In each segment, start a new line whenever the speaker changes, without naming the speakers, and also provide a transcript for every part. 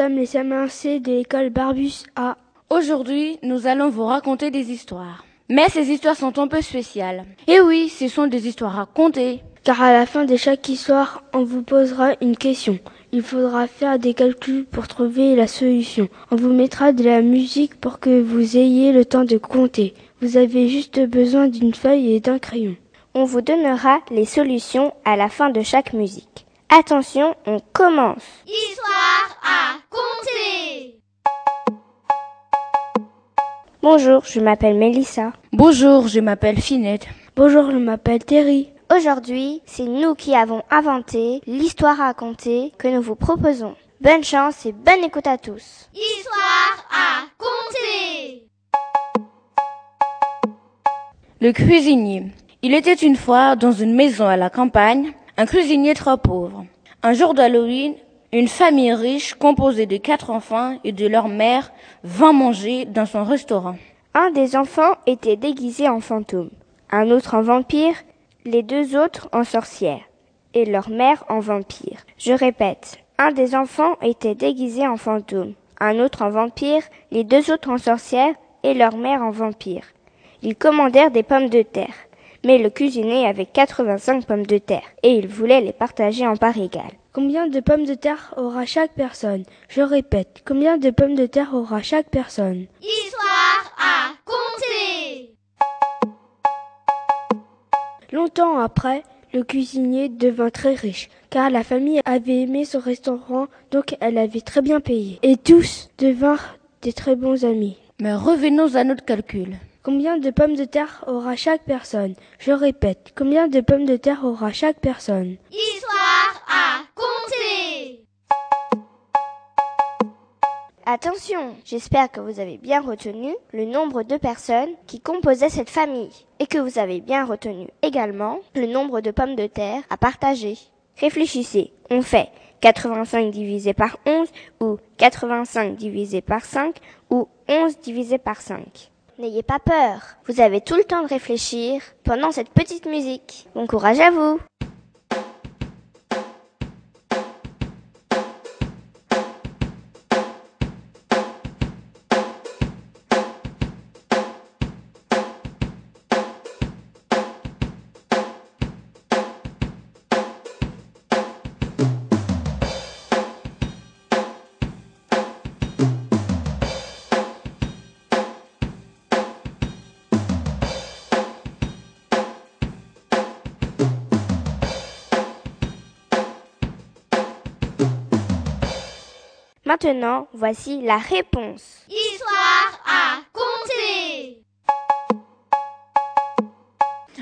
sommes les CM1C de l'école Barbus A.
Aujourd'hui, nous allons vous raconter des histoires. Mais ces histoires sont un peu spéciales. Et oui, ce sont des histoires à compter.
Car à la fin de chaque histoire, on vous posera une question. Il faudra faire des calculs pour trouver la solution. On vous mettra de la musique pour que vous ayez le temps de compter. Vous avez juste besoin d'une feuille et d'un crayon.
On vous donnera les solutions à la fin de chaque musique. Attention, on commence.
Histoire à compter.
Bonjour, je m'appelle Mélissa.
Bonjour, je m'appelle Finette.
Bonjour, je m'appelle Terry.
Aujourd'hui, c'est nous qui avons inventé l'histoire à raconter que nous vous proposons. Bonne chance et bonne écoute à tous.
Histoire à compter.
Le cuisinier. Il était une fois dans une maison à la campagne, un cuisinier trop pauvre. Un jour d'Halloween, une famille riche composée de quatre enfants et de leur mère vint manger dans son restaurant.
Un des enfants était déguisé en fantôme, un autre en vampire, les deux autres en sorcière et leur mère en vampire. Je répète, un des enfants était déguisé en fantôme, un autre en vampire, les deux autres en sorcière et leur mère en vampire. Ils commandèrent des pommes de terre. Mais le cuisinier avait 85 pommes de terre et il voulait les partager en part égale.
Combien de pommes de terre aura chaque personne? Je répète, combien de pommes de terre aura chaque personne?
Histoire à compter.
Longtemps après, le cuisinier devint très riche, car la famille avait aimé son restaurant, donc elle avait très bien payé. Et tous devinrent des très bons amis.
Mais revenons à notre calcul.
Combien de pommes de terre aura chaque personne? Je répète, combien de pommes de terre aura chaque personne?
Histoire à compter.
Attention, j'espère que vous avez bien retenu le nombre de personnes qui composaient cette famille et que vous avez bien retenu également le nombre de pommes de terre à partager. Réfléchissez, on fait 85 divisé par 11 ou 85 divisé par 5 ou 11 divisé par 5. N'ayez pas peur, vous avez tout le temps de réfléchir pendant cette petite musique. Bon courage à vous Maintenant, voici la réponse.
Histoire à compter.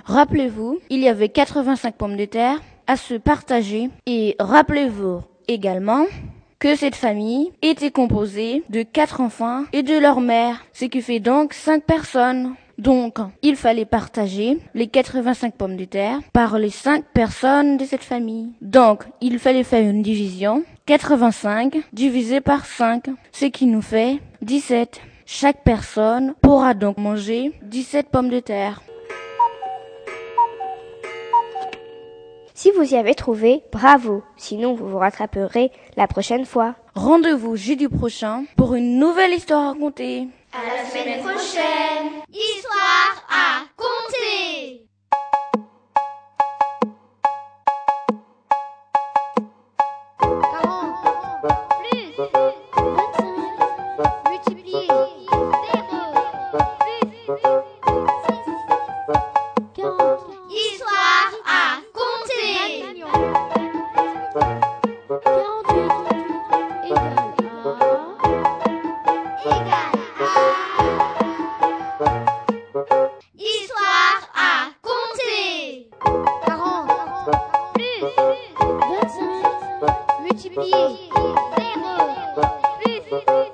Rappelez-vous, il y avait 85 pommes de terre à se partager et rappelez-vous également que cette famille était composée de quatre enfants et de leur mère, ce qui fait donc cinq personnes. Donc, il fallait partager les 85 pommes de terre par les cinq personnes de cette famille. Donc, il fallait faire une division. 85 divisé par 5, ce qui nous fait 17. Chaque personne pourra donc manger 17 pommes de terre.
Si vous y avez trouvé, bravo. Sinon, vous vous rattraperez la prochaine fois.
Rendez-vous jeudi prochain pour une nouvelle histoire à raconter.
À la semaine prochaine. Histoire à compter. Histoire à compter. 48 égale à. Égale à. Histoire à compter.
40 plus multiplié plus